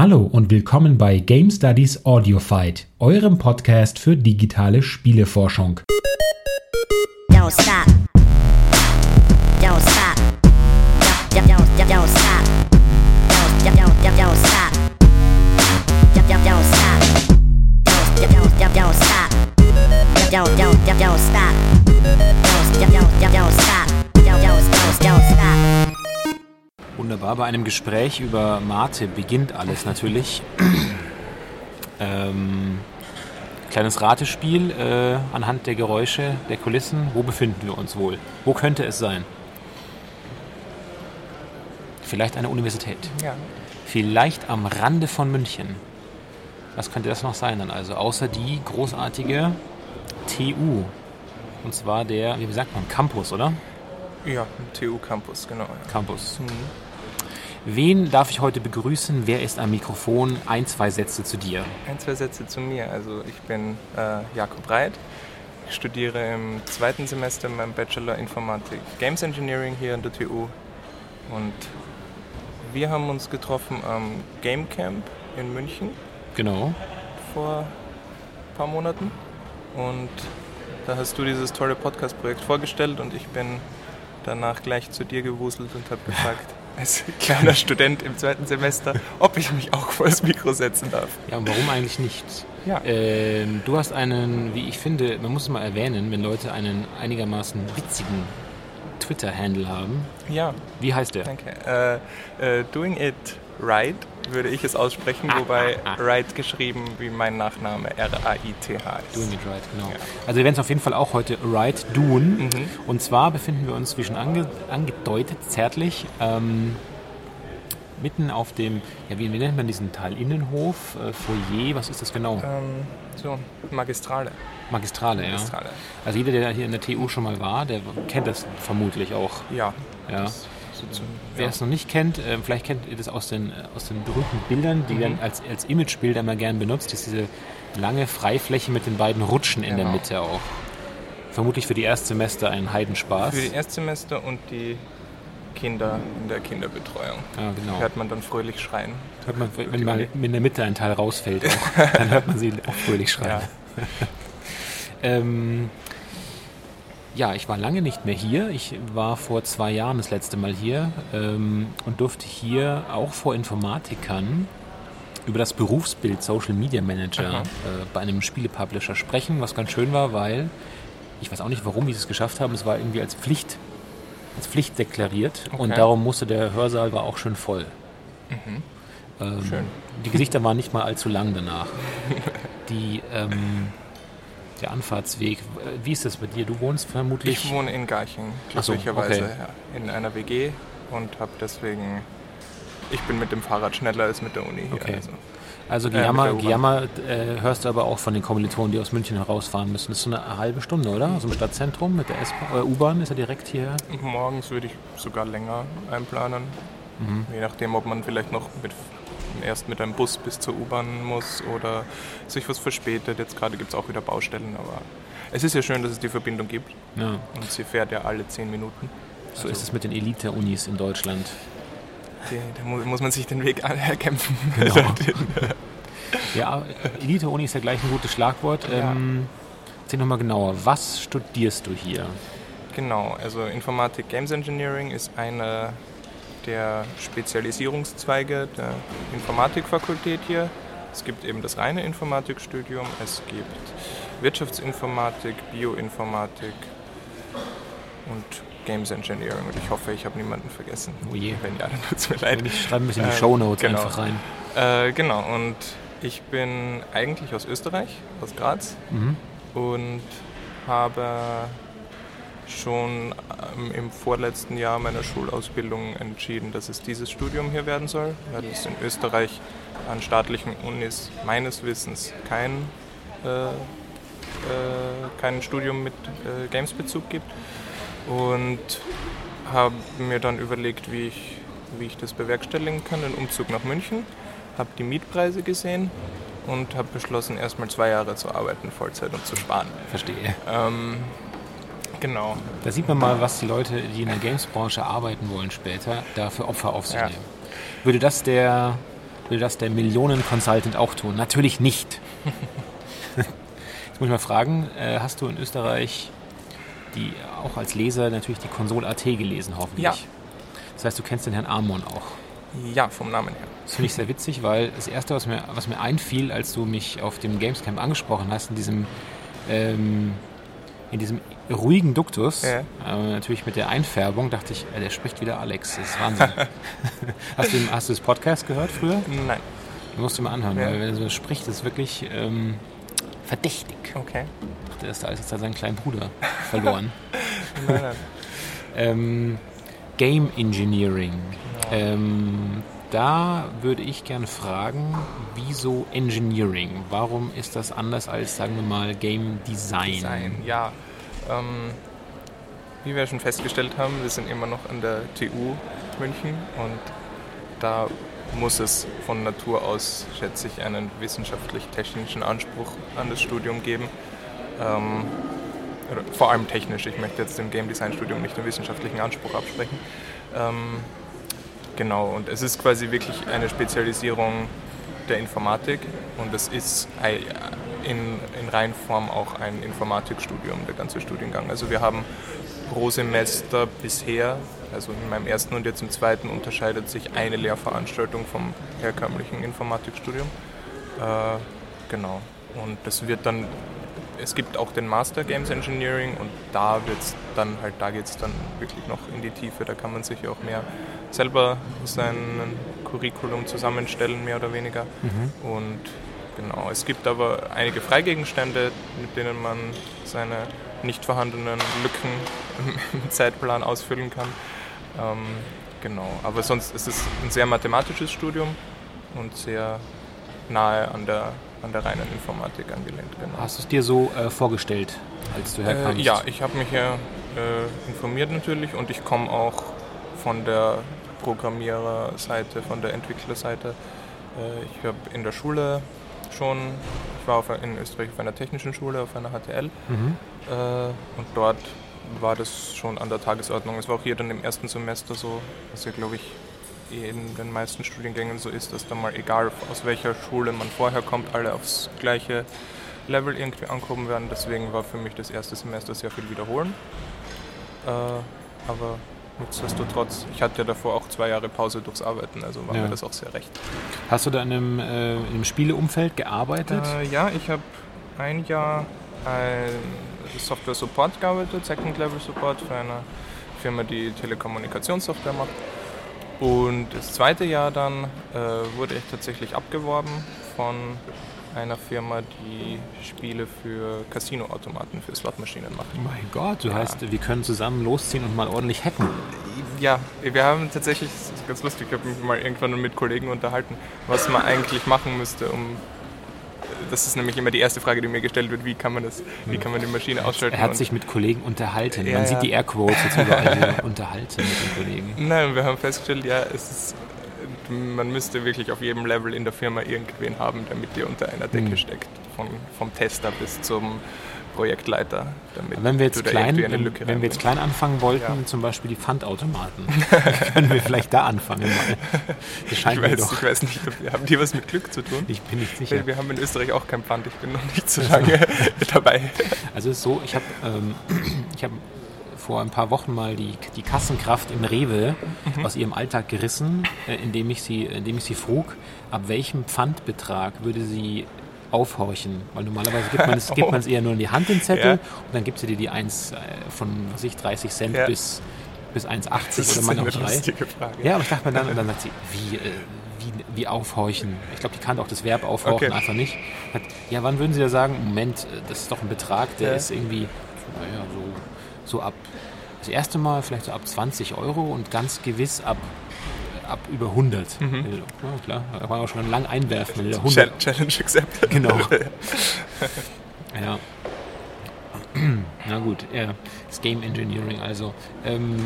Hallo und willkommen bei Game Studies Audio Fight, eurem Podcast für digitale Spieleforschung. Don't Wunderbar, bei einem Gespräch über Mate beginnt alles natürlich. ähm, kleines Ratespiel äh, anhand der Geräusche, der Kulissen. Wo befinden wir uns wohl? Wo könnte es sein? Vielleicht eine Universität. Ja. Vielleicht am Rande von München. Was könnte das noch sein dann also? Außer die großartige TU. Und zwar der, wie sagt man, Campus, oder? Ja, TU Campus, genau. Ja. Campus. Mhm. Wen darf ich heute begrüßen? Wer ist am Mikrofon? Ein, zwei Sätze zu dir. Ein, zwei Sätze zu mir. Also ich bin äh, Jakob Reit. Ich studiere im zweiten Semester meinem Bachelor Informatik Games Engineering hier an der TU. Und wir haben uns getroffen am Game Camp in München Genau. vor ein paar Monaten. Und da hast du dieses tolle Podcast-Projekt vorgestellt und ich bin danach gleich zu dir gewuselt und habe gefragt, als kleiner Student im zweiten Semester, ob ich mich auch vor das Mikro setzen darf. Ja, und warum eigentlich nicht? Ja. Ähm, du hast einen, wie ich finde, man muss es mal erwähnen, wenn Leute einen einigermaßen witzigen Twitter-Handle haben. Ja, Wie heißt der? danke. Äh, äh, doing it right würde ich es aussprechen, wobei right geschrieben wie mein Nachname R-A-I-T-H ist. Doing it right, genau. Ja. Also wir werden es auf jeden Fall auch heute right doen. Mhm. Und zwar befinden wir uns, wie schon ange angedeutet, zärtlich, ähm, mitten auf dem, ja, wie, wie nennt man diesen Teil? Innenhof, äh, Foyer, was ist das genau? Ähm, so, Magistrale. Magistrale, ja. Magistrale. Also jeder, der hier in der TU schon mal war, der kennt das vermutlich auch. Ja. Ja. das- so Wer ja. es noch nicht kennt, äh, vielleicht kennt ihr das aus den, äh, aus den berühmten Bildern, die Mhm. werden als, als Imagebilder immer gern benutzt. Ist diese lange Freifläche mit den beiden Rutschen in der Genau. Mitte auch. Vermutlich für die Erstsemester ein Heidenspaß. Für die Erstsemester und die Kinder in der Kinderbetreuung. ja, genau. Hört man dann fröhlich schreien. Hört man, wenn mal in der Mitte ein Teil rausfällt, auch, dann hört man sie auch fröhlich schreien. Ja. Ähm, ja, ich war lange nicht mehr hier. Ich war vor zwei Jahren das letzte Mal hier ähm, und durfte hier auch vor Informatikern über das Berufsbild Social Media Manager äh, bei einem Spielepublisher sprechen, was ganz schön war, weil ich weiß auch nicht, warum die es geschafft haben. Es war irgendwie als Pflicht, als Pflicht deklariert und Okay. darum musste der Hörsaal war auch schön voll. Ähm, Mhm. Schön. Die Gesichter waren nicht mal allzu lang danach. Die, ähm, der Anfahrtsweg, äh, wie ist das bei dir? Du wohnst vermutlich. Ich wohne in Garching, Ach so, glücklicherweise, okay. ja, in einer WG und habe deswegen. Ich bin mit dem Fahrrad schneller als mit der Uni hier. Okay. Also. Also der Gejammer, äh, hörst du aber auch von den Kommilitonen, die aus München herausfahren müssen. Das ist so eine halbe Stunde, oder? Aus dem Stadtzentrum mit der S-Bahn, äh, U-Bahn ist er direkt hierher. Morgens würde ich sogar länger einplanen. Mhm. Je nachdem, ob man vielleicht noch mit, erst mit einem Bus bis zur U-Bahn muss oder sich was verspätet. Jetzt gerade gibt es auch wieder Baustellen, aber es ist ja schön, dass es die Verbindung gibt Ja, und sie fährt ja alle zehn Minuten. so ist es mit den Elite-Unis in Deutschland. Da mu muss man sich den Weg erkämpfen. Genau. Ja, Elite-Uni ist ja gleich ein gutes Schlagwort. Ja. Ähm, erzähl nochmal genauer, was studierst du hier? Genau, also Informatik Games Engineering ist einer der Spezialisierungszweige der Informatikfakultät hier. Es gibt eben das reine Informatikstudium, es gibt Wirtschaftsinformatik, Bioinformatik und Games Engineering. Und ich hoffe, ich habe niemanden vergessen. Oh je. Wenn ja, dann tut es mir leid. Ich schreibe ein bisschen in die Ähm, Shownotes genau. einfach rein. Äh, genau, und ich bin eigentlich aus Österreich, aus Graz Mhm. und habe schon ähm, im vorletzten Jahr meiner Schulausbildung entschieden, dass es dieses Studium hier werden soll, weil es in Österreich an staatlichen Unis meines Wissens kein, äh, äh, kein Studium mit äh, Games-Bezug gibt und habe mir dann überlegt, wie ich, wie ich das bewerkstelligen kann, den Umzug nach München, habe die Mietpreise gesehen und habe beschlossen, erstmal zwei Jahre zu arbeiten, Vollzeit und zu sparen. Verstehe. Ähm, genau. Da sieht man mal, was die Leute, die in der Games-Branche arbeiten wollen später, da für Opfer auf sich Ja. nehmen. Würde das der will das der Millionen-Consultant auch tun? Natürlich nicht. Jetzt muss ich mal fragen, äh, hast du in Österreich die auch als Leser natürlich die Konsole AT gelesen, hoffentlich? Ja. Das heißt, du kennst den Herrn Amon auch. Ja, vom Namen her. Das finde ich sehr witzig, weil das Erste, was mir, was mir einfiel, als du mich auf dem Gamescamp angesprochen hast, in diesem, ähm, in diesem ruhigen Duktus, Ja. äh, natürlich mit der Einfärbung, dachte ich, äh, der spricht wieder Alex. Das ist Wahnsinn. hast, du, hast du das Podcast gehört früher? Nein. Du musst dir mal anhören, Ja. weil wenn er so spricht, ist wirklich ähm, verdächtig. Okay. Der ist da ist jetzt seinen kleinen Bruder verloren. Nein, nein. ähm, Game Engineering. Ähm, da würde ich gerne fragen, wieso Engineering? Warum ist das anders als, sagen wir mal, Game Design? Sein, ja. Ähm, wie wir schon festgestellt haben, wir sind immer noch an der TU München und da muss es von Natur aus, schätze ich, einen wissenschaftlich-technischen Anspruch an das Studium geben. Ähm, vor allem technisch. Ich möchte jetzt dem Game Design Studium nicht den wissenschaftlichen Anspruch absprechen. Ähm, genau, und es ist quasi wirklich eine Spezialisierung der Informatik und es ist in, in Reihenform auch ein Informatikstudium, der ganze Studiengang. Also wir haben pro Semester bisher, also in meinem ersten und jetzt im zweiten, unterscheidet sich eine Lehrveranstaltung vom herkömmlichen Informatikstudium. Äh, genau. Und das wird dann, es gibt auch den Master Games Engineering und da wird's dann halt, da geht es dann wirklich noch in die Tiefe. Da kann man sich auch mehr selber sein Curriculum zusammenstellen, mehr oder weniger. Und genau, es gibt aber einige Freigegenstände, mit denen man seine nicht vorhandenen Lücken im, Zeitplan ausfüllen kann. Ähm, genau, aber sonst ist es ein sehr mathematisches Studium und sehr nahe an der, an der reinen Informatik angelehnt. Genau. Hast du es dir so äh, vorgestellt, als du Äh, herkamst? ja, ich habe mich ja äh, informiert natürlich und ich komme auch von der Programmiererseite, von der Entwicklerseite. Äh, ich habe in der Schule schon, ich war auf, in Österreich auf einer technischen Schule, auf einer HTL Mhm. äh, und dort war das schon an der Tagesordnung. Es war auch hier dann im ersten Semester so, was ja glaube ich in den meisten Studiengängen so ist, dass dann mal egal aus welcher Schule man vorher kommt, alle aufs gleiche Level irgendwie ankommen werden. Deswegen war für mich das erste Semester sehr viel wiederholen. Äh, aber nichtsdestotrotz, ich hatte ja davor auch zwei Jahre Pause durchs Arbeiten, also war Ja. mir das auch sehr recht. Hast du da in einem, äh, in einem Spieleumfeld gearbeitet? Äh, ja, ich habe ein Jahr als Software Support gearbeitet, Second Level Support für eine Firma, die Telekommunikationssoftware macht. Und das zweite Jahr dann äh, wurde ich tatsächlich abgeworben von einer Firma, die Spiele für Casinoautomaten, für Slotmaschinen macht. mein Gott, du Ja. heißt, wir können zusammen losziehen und mal ordentlich hacken. Ja, wir haben tatsächlich, das ist ganz lustig, ich habe mich mal irgendwann mit Kollegen unterhalten, was man eigentlich machen müsste, um. Das ist nämlich immer die erste Frage, die mir gestellt wird: Wie kann man das, wie kann man die Maschine ausschalten? Er hat sich mit Kollegen unterhalten. Ja, Man sieht die Airquotes jetzt überall unterhalten mit den Kollegen. Nein, wir haben festgestellt, ja, es ist, man müsste wirklich auf jedem Level in der Firma irgendwen haben, damit ihr unter einer Decke Hm. steckt. Von, vom Tester bis zum Projektleiter. Wenn wir jetzt klein, wenn, wenn wir jetzt klein anfangen wollten, Ja. zum Beispiel die Pfandautomaten, können wir vielleicht da anfangen mal. Das scheint ich mir weiß, doch. ich weiß nicht, haben die was mit Glück zu tun? Ich bin nicht sicher. Weil wir haben in Österreich auch kein Pfand, ich bin noch nicht so lange dabei. Also es ist so, ich habe ähm, ich hab vor ein paar Wochen mal die, die Kassenkraft im Rewe Mhm. aus ihrem Alltag gerissen, äh, indem, ich sie, indem ich sie frug, ab welchem Pfandbetrag würde sie aufhorchen. Weil normalerweise gibt man es, gibt Oh. man es eher nur in die Hand, den Zettel, Ja. und dann gibt sie dir die 1 äh, von, was ich, 30 Cent Ja. bis, bis 1,80 Das oder mal noch eine 3. lustige Frage. Ja, aber ich dachte mir dann, und dann sagt sie, wie, äh, wie, wie aufhorchen? Ich glaube, die kannte auch das Verb aufhorchen Okay. einfach nicht. Hat, ja, wann würden Sie da sagen, Moment, äh, das ist doch ein Betrag, der Ja. ist irgendwie, naja, so, so ab, das erste Mal vielleicht so ab 20 Euro und ganz gewiss ab, ab über 100. Mhm. Ja, klar, da kann man auch schon lang einwerfen. wenn der Chal- 100, Challenge accepted. Genau. ja. Na gut, ja, das Game Engineering also. Ähm,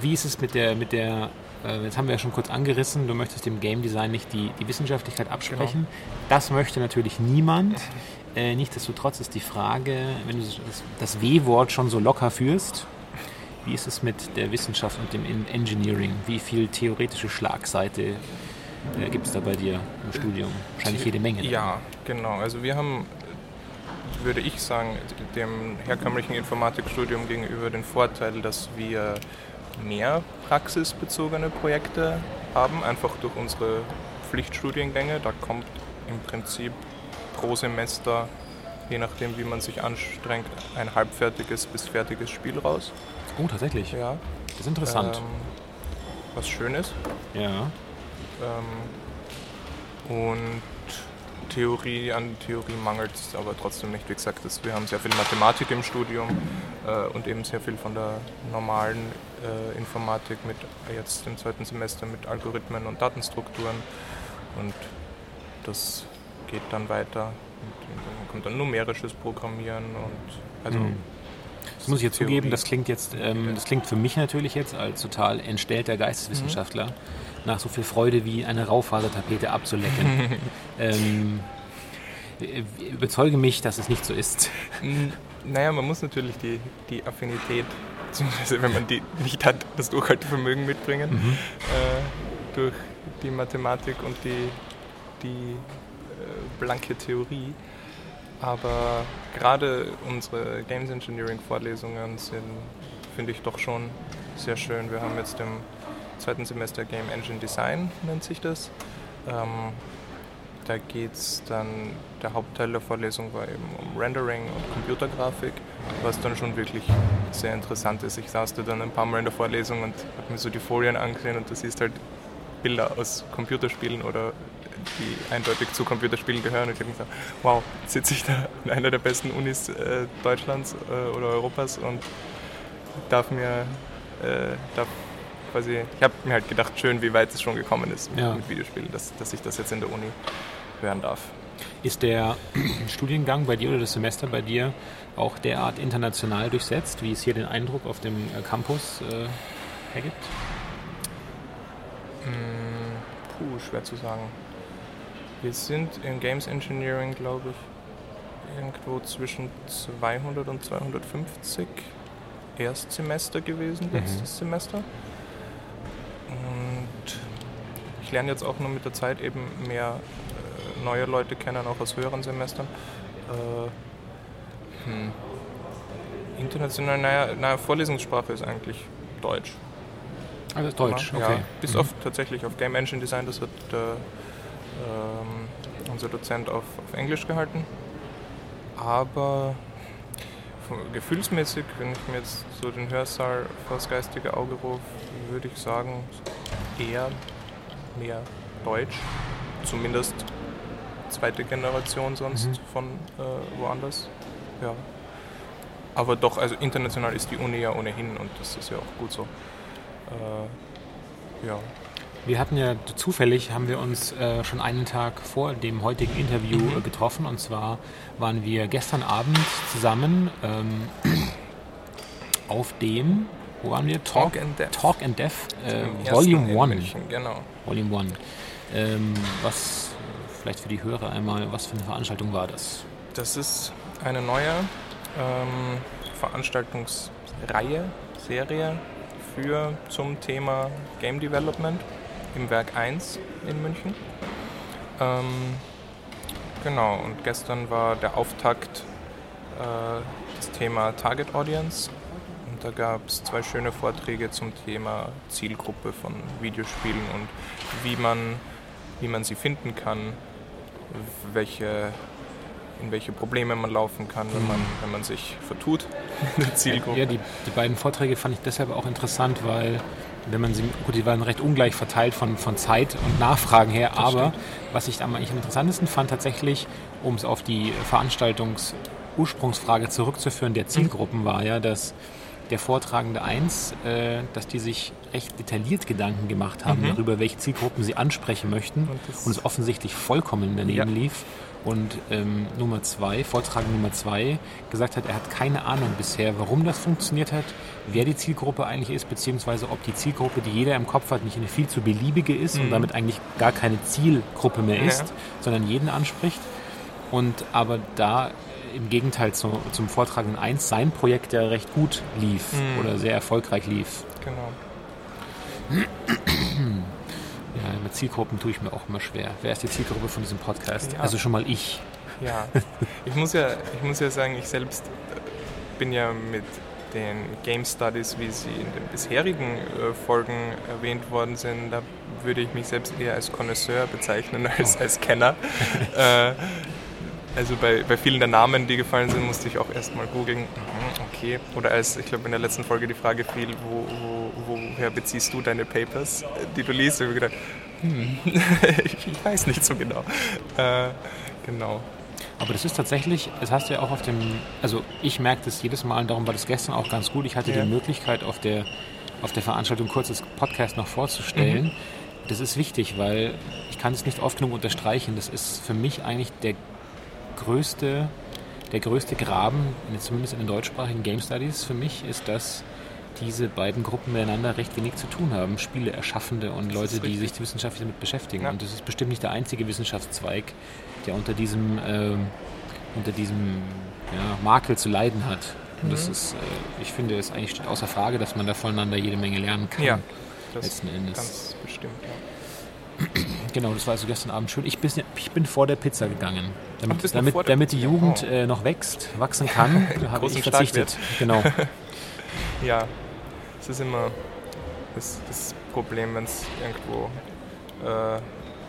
wie ist es mit der, mit der, äh, jetzt haben wir ja schon kurz angerissen, du möchtest dem Game Design nicht die, die Wissenschaftlichkeit absprechen. Das möchte natürlich niemand. Äh, nichtsdestotrotz ist die Frage, wenn du das, das W-Wort schon so locker führst, wie ist es mit der Wissenschaft und dem En- Engineering? Wie viel theoretische Schlagseite äh, gibt es da bei dir im Studium? Wahrscheinlich jede Menge. ne? Ja, genau. Also wir haben, würde ich sagen, dem herkömmlichen Informatikstudium gegenüber den Vorteil, dass wir mehr praxisbezogene Projekte haben, einfach durch unsere Pflichtstudiengänge. Da kommt im Prinzip pro Semester, je nachdem wie man sich anstrengt, ein halbfertiges bis fertiges Spiel raus. Oh, tatsächlich. Ja. Das ist interessant. Ähm, was schön ist. ja. Ähm, und Theorie, an Theorie mangelt es aber trotzdem nicht. Wie gesagt, das, wir haben sehr viel Mathematik im Studium äh, und eben sehr viel von der normalen äh, Informatik mit jetzt im zweiten Semester mit Algorithmen und Datenstrukturen. Und das geht dann weiter. Und dann kommt dann numerisches Programmieren und also Mhm. Das muss ich jetzt Theorie. zugeben, das klingt jetzt, ähm, das klingt für mich natürlich jetzt als total entstellter Geisteswissenschaftler nach so viel Freude wie eine Raufasertapete abzulecken. ähm, äh, überzeuge mich, dass es nicht so ist. Naja, man muss natürlich die, die Affinität, beziehungsweise wenn man die nicht hat, das Durchhaltevermögen mitbringen äh, durch die Mathematik und die, die blanke Theorie. Aber gerade unsere Games Engineering Vorlesungen sind, finde ich, doch schon sehr schön. Wir haben jetzt im zweiten Semester Game Engine Design, nennt sich das. Ähm, da geht es dann, der Hauptteil der Vorlesung war eben um Rendering und Computergrafik, was dann schon wirklich sehr interessant ist. Ich saß da dann ein paar Mal in der Vorlesung und habe mir so die Folien angesehen und du siehst halt Bilder aus Computerspielen oder die eindeutig zu Computerspielen gehören. Und ich habe gedacht, wow, sitze ich da in einer der besten Unis äh, Deutschlands äh, oder Europas und darf mir, äh, darf quasi, ich habe mir halt gedacht, schön, wie weit es schon gekommen ist mit, Ja. mit Videospielen, dass, dass ich das jetzt in der Uni hören darf. Ist der Studiengang bei dir oder das Semester bei dir auch derart international durchsetzt, wie es hier den Eindruck auf dem äh, Campus äh, hergibt? Mm, Puh, schwer zu sagen. Wir sind in Games Engineering, glaube ich, irgendwo zwischen 200 und 250 Erstsemester gewesen, Mhm. letztes Semester. Und ich lerne jetzt auch nur mit der Zeit eben mehr äh, neue Leute kennen, auch aus höheren Semestern. Äh, hm. International, naja, naja, Vorlesungssprache ist eigentlich Deutsch. Also Deutsch, Ja, okay. bis Mhm. auf tatsächlich auf Game Engine Design, das hat äh, ähm, unser Dozent auf, auf Englisch gehalten. Aber gefühlsmäßig, wenn ich mir jetzt so den Hörsaal vors geistige Auge rufe, würde ich sagen, eher mehr Deutsch. Zumindest zweite Generation sonst Mhm. von äh, woanders. Ja. Aber doch, also international ist die Uni ja ohnehin und das ist ja auch gut so. Äh, ja. Wir hatten ja zufällig, haben wir uns äh, schon einen Tag vor dem heutigen Interview Mhm. getroffen. Und zwar waren wir gestern Abend zusammen ähm, auf dem, wo waren wir? Talk and Death. Talk and Death äh, Volume in 1. München, genau. Volume 1. Ähm, was, vielleicht für die Hörer einmal, was für eine Veranstaltung war das? Das ist eine neue ähm, Veranstaltungsreihe, Serie für zum Thema Game Development im Werk 1 in München. Ähm, genau, und gestern war der Auftakt äh, das Thema Target Audience. Und da gab es zwei schöne Vorträge zum Thema Zielgruppe von Videospielen und wie man, wie man sie finden kann, welche, in welche Probleme man laufen kann, wenn man, wenn man sich vertut in der Zielgruppe. Ja, die, die beiden Vorträge fand ich deshalb auch interessant, weil wenn man sie, gut, die waren recht ungleich verteilt von, von Zeit und Nachfragen her, aber was ich am, eigentlich am interessantesten fand tatsächlich, um es auf die Veranstaltungsursprungsfrage zurückzuführen, der Zielgruppen war ja, dass der Vortragende 1, äh, dass die sich recht detailliert Gedanken gemacht haben Mhm. darüber, welche Zielgruppen sie ansprechen möchten Und das- und es offensichtlich vollkommen daneben Ja. lief. Und ähm, Nummer zwei, Vortrag Nummer zwei, gesagt hat, er hat keine Ahnung bisher, warum das funktioniert hat, wer die Zielgruppe eigentlich ist, beziehungsweise ob die Zielgruppe, die jeder im Kopf hat, nicht eine viel zu beliebige ist und Mhm. damit eigentlich gar keine Zielgruppe mehr ist, Ja. sondern jeden anspricht. Und aber da im Gegenteil zu, zum Vortragenden 1 sein Projekt ja recht gut lief Mhm. oder sehr erfolgreich lief. Genau. Zielgruppen tue ich mir auch immer schwer. Wer ist die Zielgruppe von diesem Podcast? Ja. Also schon mal ich. Ja, ich muss ja, ich muss ja sagen, ich selbst bin ja mit den Game Studies, wie sie in den bisherigen äh, Folgen erwähnt worden sind, da würde ich mich selbst eher als Connoisseur bezeichnen als als Kenner. äh, also bei, bei vielen der Namen, die gefallen sind, musste ich auch erstmal googeln. Mhm, Okay. Oder als, ich glaube, in der letzten Folge die Frage fiel, wo, wo, woher beziehst du deine Papers, äh, die du liest? Ich habe gedacht, hm, ich, weiß nicht so genau. Äh, genau. Aber das ist tatsächlich, das hast du ja auch auf dem, also ich merke das jedes Mal und darum war das gestern auch ganz gut. Ich hatte Ja. die Möglichkeit auf der, auf der Veranstaltung kurz das Podcast noch vorzustellen. Mhm. Das ist wichtig, weil ich kann es nicht oft genug unterstreichen. Das ist für mich eigentlich der größte, der größte Graben, zumindest in den deutschsprachigen Game Studies für mich, ist, dass diese beiden Gruppen miteinander recht wenig zu tun haben. Spiele erschaffende und Leute, die sich wissenschaftlich damit beschäftigen. Ja. Und das ist bestimmt nicht der einzige Wissenschaftszweig, der unter diesem, ähm, unter diesem ja, Makel zu leiden hat. Und das Mhm. ist, äh, ich finde, es eigentlich steht außer Frage, dass man da voneinander jede Menge lernen kann. Ja, das letzten Endes. ganz bestimmt. Ja. Genau, das war also gestern Abend schön. Ich bin, ich bin vor der Pizza gegangen, damit, Ach, damit, damit die? Jugend Oh. äh, noch wächst, wachsen kann. Habe ich verzichtet. Genau. Ja, es ist immer das, das Problem, wenn es irgendwo äh,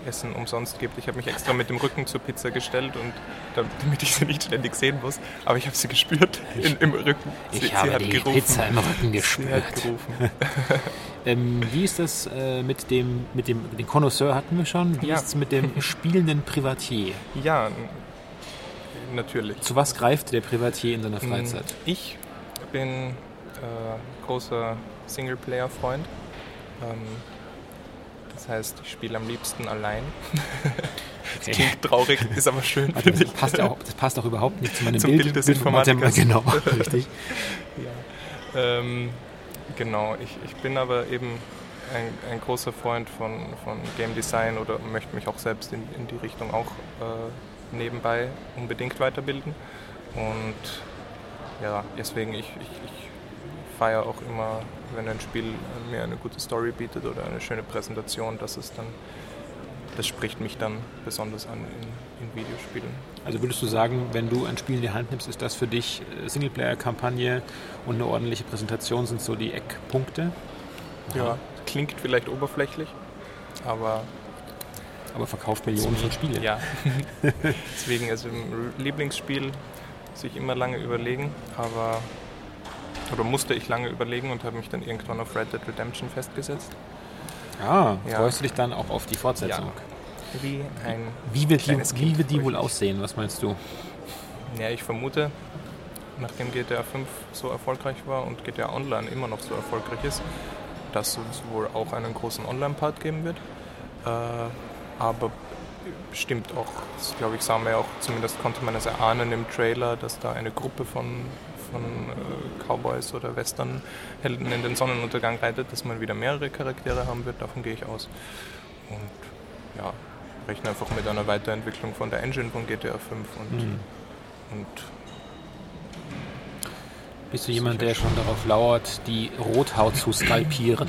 Essen umsonst gibt. Ich habe mich extra mit dem Rücken zur Pizza gestellt und da- damit ich sie nicht ständig sehen muss. Aber ich habe sie gespürt in, im Rücken. Sie, Ich habe die Pizza im Rücken Sie gespürt. hat gerufen. Ähm, wie ist das äh, mit dem, mit dem, den Connoisseur hatten wir schon? Wie Ja. ist es mit dem spielenden Privatier? Ja, natürlich. Zu was greift der Privatier in seiner Freizeit? Ich bin äh, großer Singleplayer-Freund. Ähm, das heißt, ich spiele am liebsten allein. Okay. Klingt traurig, ist aber schön, Warte, das, passt auch, das passt auch überhaupt nicht zu meinem Zum Bild. Bild des Informatikers. Genau, richtig. Ja. Ähm, genau, ich, ich bin aber eben ein, ein großer Freund von, von Game Design oder möchte mich auch selbst in, in die Richtung auch äh, nebenbei unbedingt weiterbilden. Und ja, deswegen ich, ich, ich feiere auch immer, wenn ein Spiel mir eine gute Story bietet oder eine schöne Präsentation, das ist dann, das spricht mich dann besonders an in, in Videospielen. Also würdest du sagen, wenn du ein Spiel in die Hand nimmst, ist das für dich Singleplayer-Kampagne und eine ordentliche Präsentation sind so die Eckpunkte? Ja, klingt vielleicht oberflächlich, aber Aber verkauft Millionen von Spielen. Ja. Deswegen also im Lieblingsspiel sich immer lange überlegen, aber oder musste ich lange überlegen und habe mich dann irgendwann auf Red Dead Redemption festgesetzt. Ah, Ja. freust du dich dann auch auf die Fortsetzung? Wie ein Wie wird die, wie wird die wohl aussehen? Was meinst du? Ja, ich vermute, nachdem GTA 5 so erfolgreich war und GTA Online immer noch so erfolgreich ist, dass es wohl auch einen großen Online-Part geben wird. Äh, aber bestimmt auch, glaube ich, sah man ja auch, zumindest konnte man es erahnen im Trailer, dass da eine Gruppe von, von äh, Cowboys oder Westernhelden in den Sonnenuntergang reitet, dass man wieder mehrere Charaktere haben wird, davon gehe ich aus. Und ja, rechne einfach mit einer Weiterentwicklung von der Engine von GTA 5 und Hm. und Bist du jemand, der schon darauf lauert, die Rothaut zu skalpieren?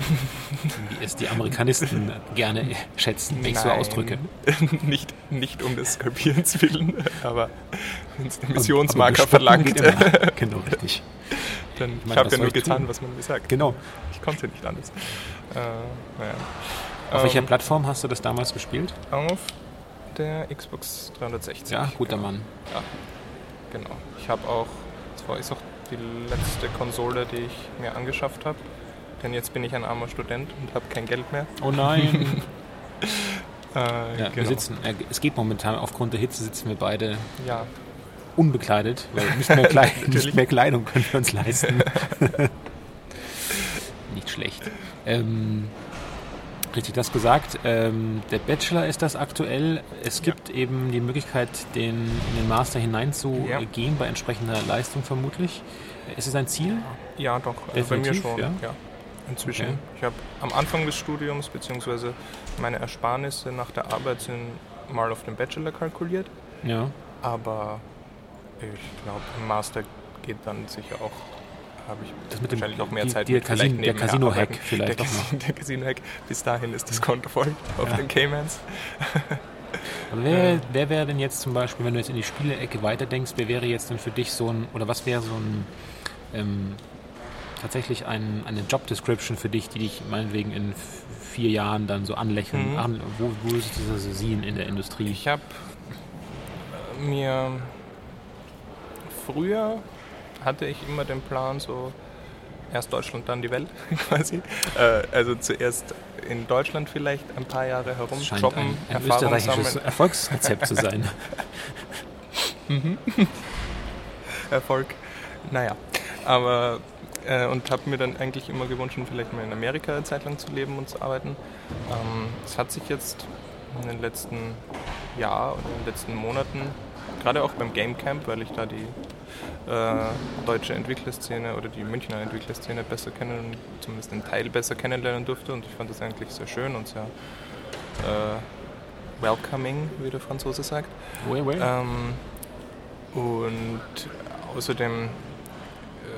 wie es die Amerikanisten gerne schätzen, wenn ich so ausdrücke. nicht, nicht um des Skalpierens willen, aber wenn es der Aber Missionsmarker bespucken verlangt, geht immer. Genau, richtig. dann Ich ich, habe ja nur getan, tun? was man mir sagt. Genau. Ich konnte nicht anders. Äh, naja. Auf welcher Ähm, Plattform hast du das damals gespielt? Auf der Xbox 360. Ja, guter genau. Mann. Ja, genau. Ich habe auch, das war ist auch die letzte Konsole, die ich mir angeschafft habe. Denn jetzt bin ich ein armer Student und habe kein Geld mehr. Oh nein. Äh, Ja, wir genau. sitzen, äh, es geht momentan, aufgrund der Hitze sitzen wir beide Ja, unbekleidet, weil nicht mehr, Kleid nicht mehr Kleidung können wir uns leisten. nicht schlecht. Ähm, richtig das gesagt. Ähm, der Bachelor ist das aktuell. Es gibt eben die Möglichkeit, den, in den Master hineinzugehen, bei entsprechender Leistung vermutlich. Ist es ein Ziel? Ja, doch. Also bei mir schon. ja? Ja. Inzwischen. Okay. Ich habe am Anfang des Studiums, beziehungsweise meine Ersparnisse nach der Arbeit sind mal auf den Bachelor kalkuliert. Ja. Aber ich glaube, im Master geht dann sicher auch habe ich Das mit dem- wahrscheinlich auch mehr die- Zeit die mit Casin- der Casino-Hack vielleicht der, der Casino-Hack. Bis dahin ist das Konto voll auf Ja. den Caymans. Aber wer, wer wäre denn jetzt zum Beispiel, wenn du jetzt in die Spielecke weiterdenkst, wer wäre jetzt denn für dich so ein, oder was wäre so ein, ähm, tatsächlich ein, eine Job Description für dich, die dich meinetwegen in vier Jahren dann so anlächeln, Mhm. an, wo, wo du das so sehen in der Industrie? Ich habe mir früher hatte ich immer den Plan, so erst Deutschland, dann die Welt quasi. Äh, also zuerst in Deutschland vielleicht ein paar Jahre Das scheint herumshoppen, ein, ein Erfahrung österreichisches sammeln, Erfolgsrezept zu sein. Erfolg. Naja, aber äh, und habe mir dann eigentlich immer gewünscht, vielleicht mal in Amerika eine Zeit lang zu leben und zu arbeiten. Ähm, Es hat sich jetzt in den letzten Jahr oder in den letzten Monaten, gerade auch beim Game Camp, weil ich da die äh, deutsche Entwicklerszene oder die Münchner Entwicklerszene besser kennen, zumindest einen Teil besser kennenlernen durfte und ich fand das eigentlich sehr schön und sehr äh, welcoming, wie der Franzose sagt. Well, well. Ähm, und außerdem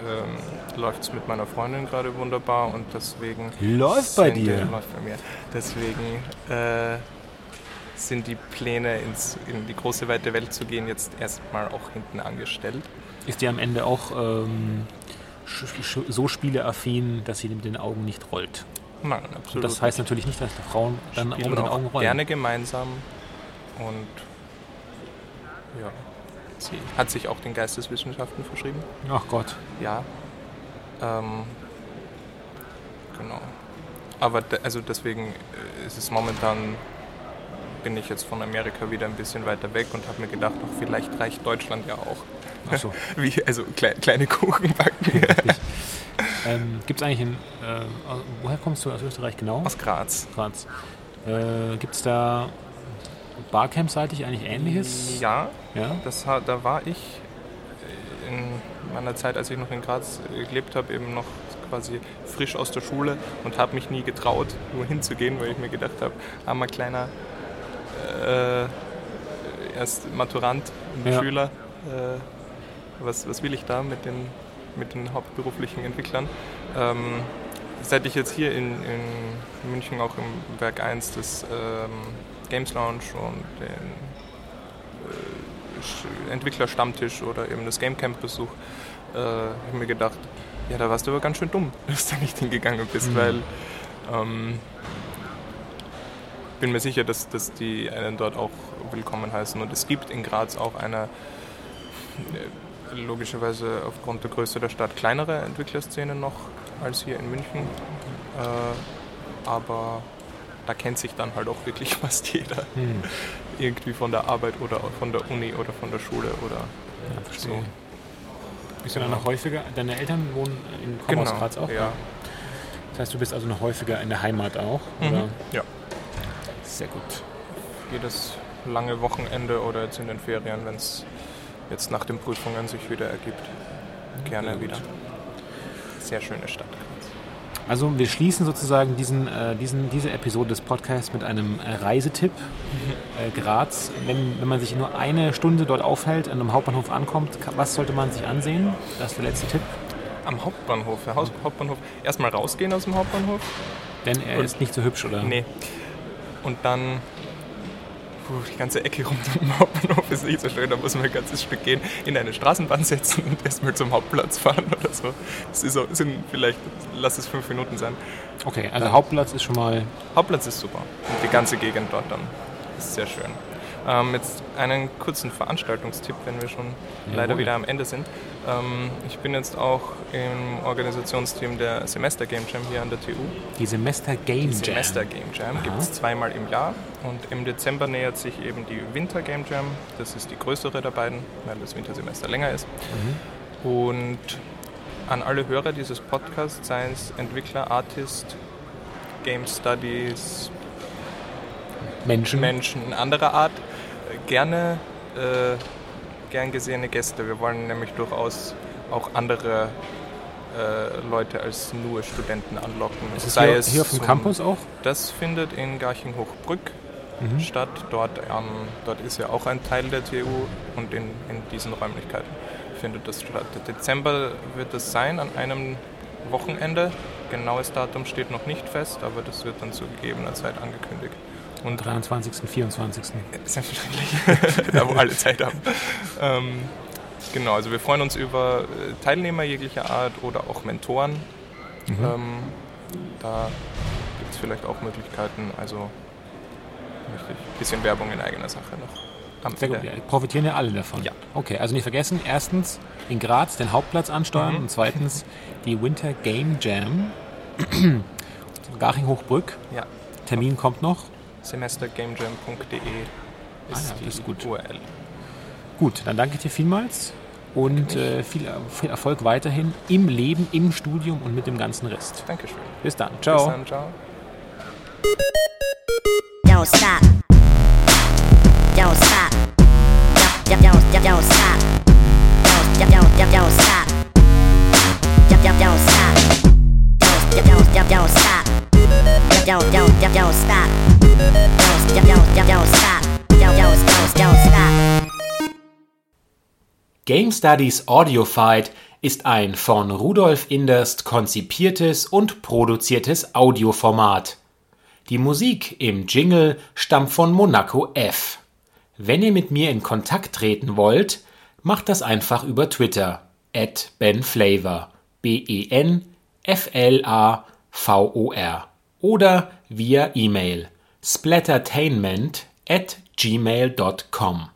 ähm, läuft es mit meiner Freundin gerade wunderbar und deswegen. Läuft bei dir? Läuft bei mir. Deswegen äh, sind die Pläne, ins, in die große weite Welt zu gehen, jetzt erstmal auch hinten angestellt. Ist die am Ende auch ähm, so spieleaffin, dass sie mit den Augen nicht rollt? Nein, Und absolut. das heißt natürlich nicht, dass die Frauen dann auch mit den Augen rollen. gerne gemeinsam und ja, sie hat sich auch den Geisteswissenschaften verschrieben. Ach Gott. Ja. Ähm, genau. Aber also deswegen äh, ist es momentan, bin ich jetzt von Amerika wieder ein bisschen weiter weg und habe mir gedacht, ach, vielleicht reicht Deutschland ja auch. Ach so. Wie, also klei kleine Kuchen backen ähm, Gibt es eigentlich in. Äh, woher kommst du aus Österreich genau? aus Graz. Graz. Äh, Gibt es da Barcamp-seitig eigentlich ähnliches? Ja, Ja? das, da war ich äh, in meiner Zeit, als ich noch in Graz äh, gelebt habe, eben noch quasi frisch aus der Schule und habe mich nie getraut, nur hinzugehen, weil ich mir gedacht habe, armer kleiner äh, erst Maturant und Ja. Schüler, äh, was, was will ich da mit den, mit den hauptberuflichen Entwicklern? Ähm, seit ich jetzt hier in, in München auch im Werk 1 des ähm, Games Lounge und den Sch- Entwicklerstammtisch oder eben das Gamecamp besuch, äh, habe ich mir gedacht, ja, da warst du aber ganz schön dumm, dass du nicht hingegangen bist, Mhm. weil ähm, bin mir sicher, dass, dass die einen dort auch willkommen heißen. Und es gibt in Graz auch eine äh, logischerweise aufgrund der Größe der Stadt kleinere Entwicklerszene noch als hier in München. Äh, aber da kennt sich dann halt auch wirklich fast jeder Hm. irgendwie von der Arbeit oder von der Uni oder von der Schule oder Ja, so. Bist du dann noch häufiger? Deine Eltern wohnen in kommen aus Graz auch? Genau, ja. Das heißt, du bist also noch häufiger in der Heimat auch? Mhm. ja. Sehr gut. Jedes lange Wochenende oder jetzt in den Ferien, wenn es jetzt nach den Prüfungen sich wieder ergibt. Gerne wieder. Sehr schöne Stadt. Also wir schließen sozusagen diesen, äh, diesen, diese Episode des Podcasts mit einem äh, Reisetipp. Äh, Graz, wenn, wenn man sich nur eine Stunde dort aufhält, an einem Hauptbahnhof ankommt, was sollte man sich ansehen? Das ist der letzte Tipp. Am Hauptbahnhof, der Haus Hauptbahnhof. Erstmal rausgehen aus dem Hauptbahnhof. Denn er Und- ist nicht so hübsch, oder? Nee. Und dann puh, die ganze Ecke rund um den Hauptbahnhof ist nicht so schön. Da muss man ein ganzes Stück gehen, in eine Straßenbahn setzen und erstmal zum Hauptplatz fahren oder so. Das ist so, sind vielleicht, lass es fünf Minuten sein. Okay, also Hauptplatz ist schon mal... Hauptplatz ist super. Und die ganze Gegend dort dann ist sehr schön. Ähm, jetzt einen kurzen Veranstaltungstipp, wenn wir schon leider Jawohl. wieder am Ende sind. Ähm, ich bin jetzt auch im Organisationsteam der Semester Game Jam hier an der TU. Die Semester Game Die Jam. Semester Game Jam gibt es zweimal im Jahr und im Dezember nähert sich eben die Winter Game Jam. Das ist die größere der beiden, weil das Wintersemester länger ist. Mhm. Und an alle Hörer dieses Podcasts, seien es Entwickler, Artist, Game Studies, Menschen. Menschen anderer Art, gerne äh, gern gesehene Gäste. Wir wollen nämlich durchaus auch andere äh, Leute als nur Studenten anlocken. Ist es Sei hier, es hier auf dem zum- Campus auch? Das findet in Garching-Hochbrück Mhm. statt. Dort, ähm, dort ist ja auch ein Teil der TU und in, in diesen Räumlichkeiten findet das statt. Dezember wird es sein, an einem Wochenende. Genaues Datum steht noch nicht fest, aber das wird dann zu gegebener Zeit angekündigt. Und 23., 24. Selbstverständlich, da wo alle Zeit haben. Ähm, genau, also wir freuen uns über äh, Teilnehmer jeglicher Art oder auch Mentoren. Mhm. Ähm, da gibt es vielleicht auch Möglichkeiten, also ein bisschen Werbung in eigener Sache noch. Am Sehr gut, ja, profitieren ja alle davon. Ja. Okay, also nicht vergessen, erstens in Graz den Hauptplatz ansteuern mhm. und zweitens die Winter Game Jam. Garching-Hochbrück. Ja. Termin kommt noch. semestergamejam.de ist, ah, ja, ist gut. URL. Gut, dann danke ich dir vielmals und äh, viel, viel, Erfolg weiterhin im Leben, im Studium und mit dem ganzen Rest. Dankeschön. Bis dann. Ciao. Bis dann, ciao. Don't stop. Don't stop. Don't, don't, don't, don't stop. Don't, don't, don't, don't stop. Don't, don't, don't stop. Don't, don't, don't, don't stop. Don't, don't, don't, don't Game Studies Audiofied ist ein von Rudolf Inderst konzipiertes und produziertes Audioformat. Die Musik im Jingle stammt von Monaco F. Wenn ihr mit mir in Kontakt treten wollt, macht das einfach über Twitter at benflavor B-E-N-F-L-A-V-O-R oder via E-Mail splattertainment at gmail.com.